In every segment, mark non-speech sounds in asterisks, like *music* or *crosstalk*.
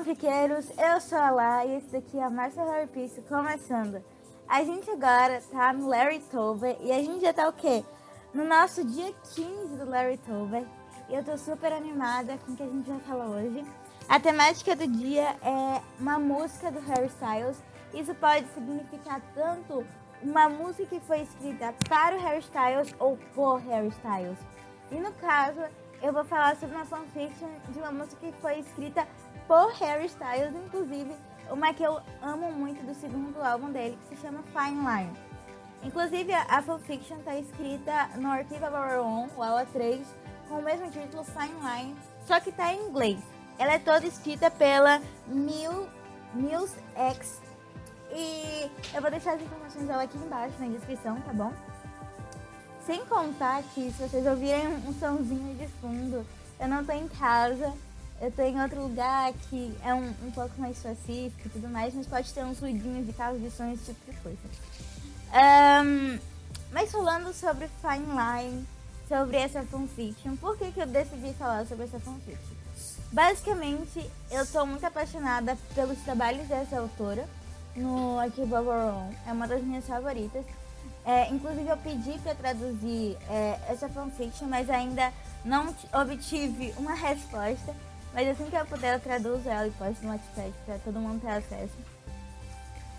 fanfiqueiros, eu sou a Lá e esse daqui é a Marcia Harry Piece começando. A gente agora tá no Larry Tober e a gente já tá o quê? No nosso dia 15 do Larry Tober e eu tô super animada com o que a gente vai falar hoje. A temática do dia é uma música do Harry Styles. Isso pode significar tanto uma música que foi escrita para o Harry Styles ou por Harry Styles. E no caso, eu vou falar sobre uma fanfiction de uma música que foi escrita por Harry Styles, inclusive uma que eu amo muito do segundo álbum dele, que se chama Fine Line. Inclusive, a fanfiction está escrita no Archive of Our Own, o AUA 3, com o mesmo título, Fine Line, só que está em inglês. Ela é toda escrita pela Mil, Mills X. E eu vou deixar as informações dela aqui embaixo na descrição, tá bom? Sem contar que se vocês ouvirem um somzinho de fundo, eu não tô em casa, eu tô em outro lugar que é um, um pouco mais pacífico e tudo mais, mas pode ter uns ruidinhos de carro de som, esse tipo de coisa. Um, mas falando sobre Fine Line, sobre essa fanfiction, por que, que eu decidi falar sobre essa fanfiction? Basicamente, eu tô muito apaixonada pelos trabalhos dessa autora no Arquivo Overall. É uma das minhas favoritas. É, inclusive, eu pedi para traduzir é, essa fanfiction, mas ainda não obtive uma resposta. Mas assim que eu puder, eu traduzo ela e posto no WhatsApp para todo mundo ter acesso.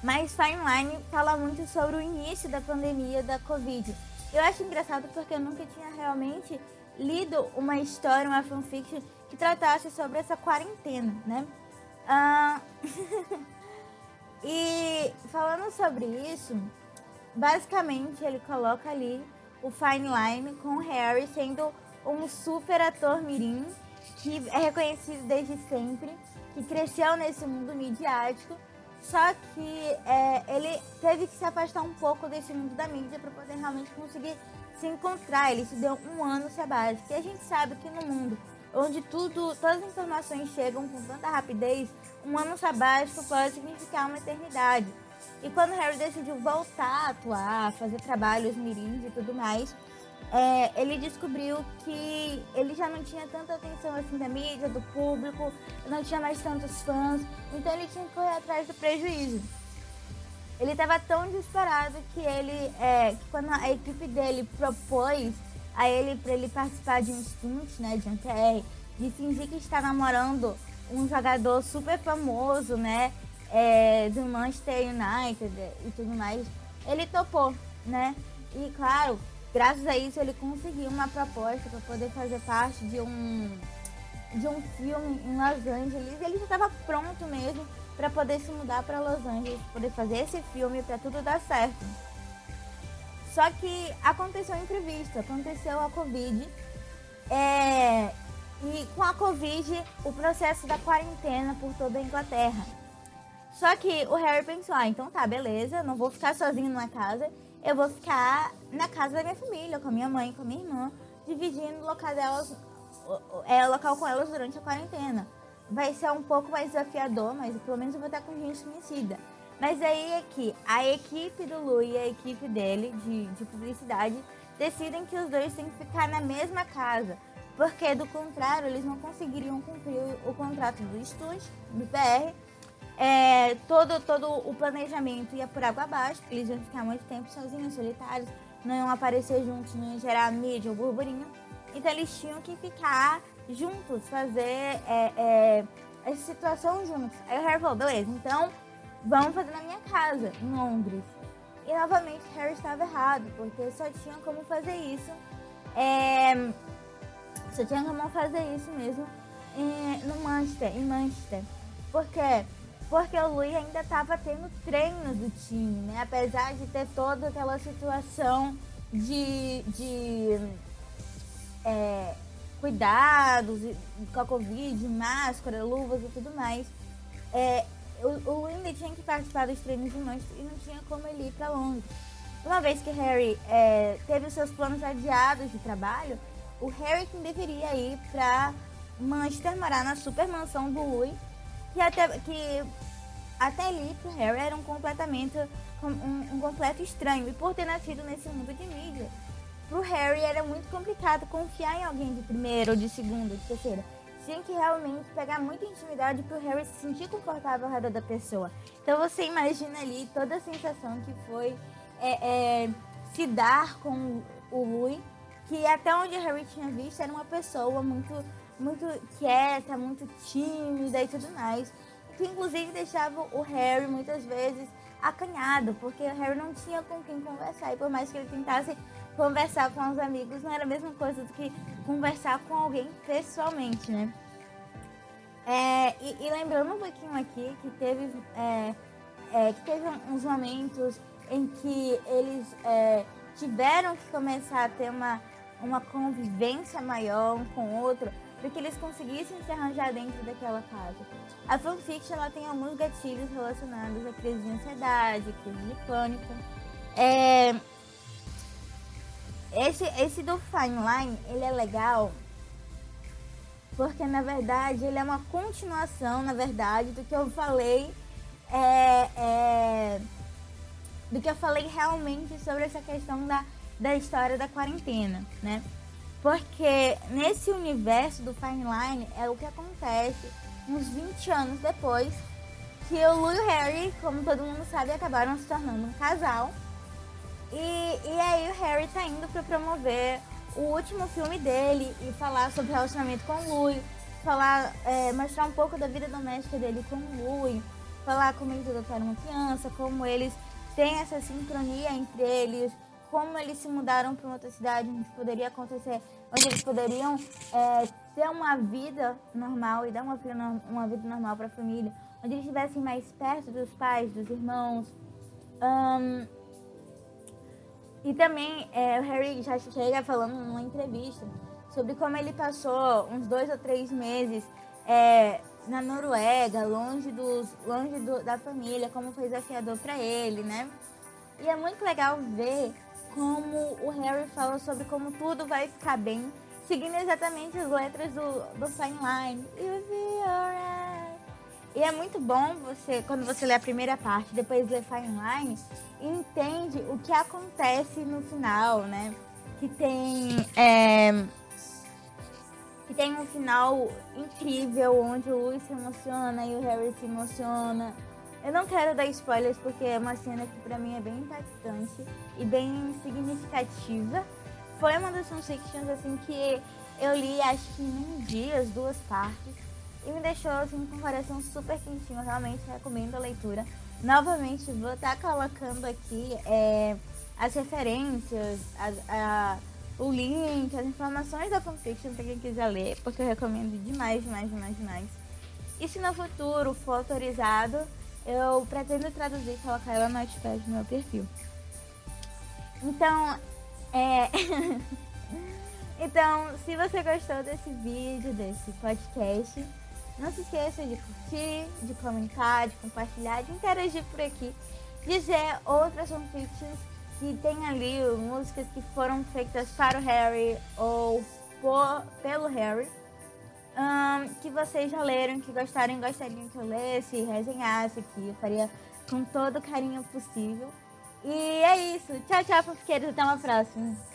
Mas Fine Line fala muito sobre o início da pandemia da Covid. Eu acho engraçado porque eu nunca tinha realmente lido uma história, uma fanfiction que tratasse sobre essa quarentena, né? Ah... *laughs* e falando sobre isso, basicamente ele coloca ali o Fine Line com Harry sendo um super ator mirim que é reconhecido desde sempre, que cresceu nesse mundo midiático, só que é, ele teve que se afastar um pouco desse mundo da mídia para poder realmente conseguir se encontrar. Ele se deu um ano sabático. E a gente sabe que no mundo onde tudo, todas as informações chegam com tanta rapidez, um ano sabático pode significar uma eternidade. E quando Harry decidiu voltar a atuar, fazer trabalhos mirins e tudo mais, é, ele descobriu que ele já não tinha tanta atenção assim da mídia, do público, não tinha mais tantos fãs, então ele tinha que correr atrás do prejuízo. Ele estava tão desesperado que ele, é, que quando a equipe dele propôs a ele para ele participar de um stunt, né, de um TR, de fingir que está namorando um jogador super famoso, né, é, do Manchester United e tudo mais, ele topou, né? E claro, graças a isso ele conseguiu uma proposta para poder fazer parte de um de um filme em Los Angeles. Ele já estava pronto mesmo para poder se mudar para Los Angeles, poder fazer esse filme para tudo dar certo. Só que aconteceu um imprevisto, aconteceu a Covid. É, e com a Covid, o processo da quarentena por toda a Inglaterra. Só que o Harry pensou, ah, então tá, beleza, não vou ficar sozinho numa casa, eu vou ficar na casa da minha família, com a minha mãe, com a minha irmã, dividindo o local delas, é, o local com elas durante a quarentena. Vai ser um pouco mais desafiador, mas pelo menos eu vou estar com gente conhecida. Mas aí é que a equipe do Lu e a equipe dele, de, de publicidade, decidem que os dois têm que ficar na mesma casa. Porque do contrário, eles não conseguiriam cumprir o, o contrato do estúdio, do PR, é, todo, todo o planejamento ia por água abaixo, eles iam ficar muito tempo sozinhos, solitários, não iam aparecer juntos, não iam gerar mídia ou burburinho. Então eles tinham que ficar juntos, fazer é, é, essa situação juntos. Aí o Harry falou, beleza, então vamos fazer na minha casa, em Londres. E novamente Harry estava errado, porque só tinha como fazer isso. É, só tinha como fazer isso mesmo em, no Manchester, em Manchester. Porque porque o Luiz ainda estava tendo treinos do time, né? Apesar de ter toda aquela situação de, de é, cuidados com a Covid, máscara, luvas e tudo mais. É, o, o Luiz ainda tinha que participar dos treinos de Manchester e não tinha como ele ir para Londres. Uma vez que Harry é, teve os seus planos adiados de trabalho, o Harry deveria ir para Manchester morar na super mansão do Louis que até, que até ali pro Harry era um completamente um, um completo estranho. E por ter nascido nesse mundo de mídia, pro Harry era muito complicado confiar em alguém de primeira ou de segunda de terceira. tinha que realmente pegar muita intimidade pro Harry se sentir confortável ao redor da pessoa. Então você imagina ali toda a sensação que foi é, é, se dar com o Louis, que até onde Harry tinha visto era uma pessoa muito, muito quieta, muito tímida e tudo mais. Que inclusive deixava o Harry muitas vezes acanhado, porque o Harry não tinha com quem conversar. E por mais que ele tentasse conversar com os amigos, não era a mesma coisa do que conversar com alguém pessoalmente, né? É, e, e, lembrando um pouquinho aqui que teve, é, é, que teve uns momentos em que eles é, tiveram que começar a ter uma, uma convivência maior um com o outro para que eles conseguissem se arranjar dentro daquela casa. A fanfiction ela tem alguns gatilhos relacionados à crise de ansiedade, crise de pânico. É... Esse, esse do Fine Line, ele é legal porque na verdade ele é uma continuação, na verdade, do que eu falei é, é, do que eu falei realmente sobre essa questão da, da história da quarentena, né? Porque nesse universo do Fine Line é o que acontece uns 20 anos depois que o Lu e o Harry, como todo mundo sabe, acabaram se tornando um casal. E, e aí o Harry tá indo para promover o último filme dele e falar sobre o relacionamento com o Louis, falar, é, mostrar um pouco da vida doméstica dele com o Louis, falar como eles adotaram uma criança, como eles têm essa sincronia entre eles, como eles se mudaram para uma outra cidade onde poderia acontecer, onde eles poderiam é, ter uma vida normal e dar uma uma vida normal para a família, onde eles estivessem mais perto dos pais, dos irmãos. Um, e também é, o Harry já chega falando numa entrevista sobre como ele passou uns dois ou três meses é, na Noruega, longe, dos, longe do, da família, como foi desafiador para ele, né? E é muito legal ver como o Harry fala sobre como tudo vai ficar bem, seguindo exatamente as letras do, do Fine Line. You'll be alright. E é muito bom você, quando você lê a primeira parte, depois lê Fine Line, entende o que acontece no final, né? Que tem. É, que tem um final incrível onde o Louis se emociona e o Harry se emociona. Eu não quero dar spoilers porque é uma cena que pra mim é bem impactante e bem significativa. Foi uma das fanfictions assim que eu li acho que em um dia, as duas partes e me deixou assim com o coração super quentinho. Eu realmente recomendo a leitura. Novamente vou estar tá colocando aqui é, as referências, a, o link, as informações da fanfiction para quem quiser ler, porque eu recomendo demais, demais, demais, demais. E se no futuro for autorizado, eu pretendo traduzir e colocar ela no Notepad no meu perfil. Então, é. *laughs* então, se você gostou desse vídeo, desse podcast, não se esqueça de curtir, de comentar, de compartilhar, de interagir por aqui, dizer outras fanfictions que tem ali músicas que foram feitas para o Harry ou por, pelo Harry. Que vocês já leram, que gostarem, gostariam que eu lesse, resenhasse, que eu faria com todo o carinho possível. E é isso. Tchau, tchau, fanfiqueiros. Até uma próxima.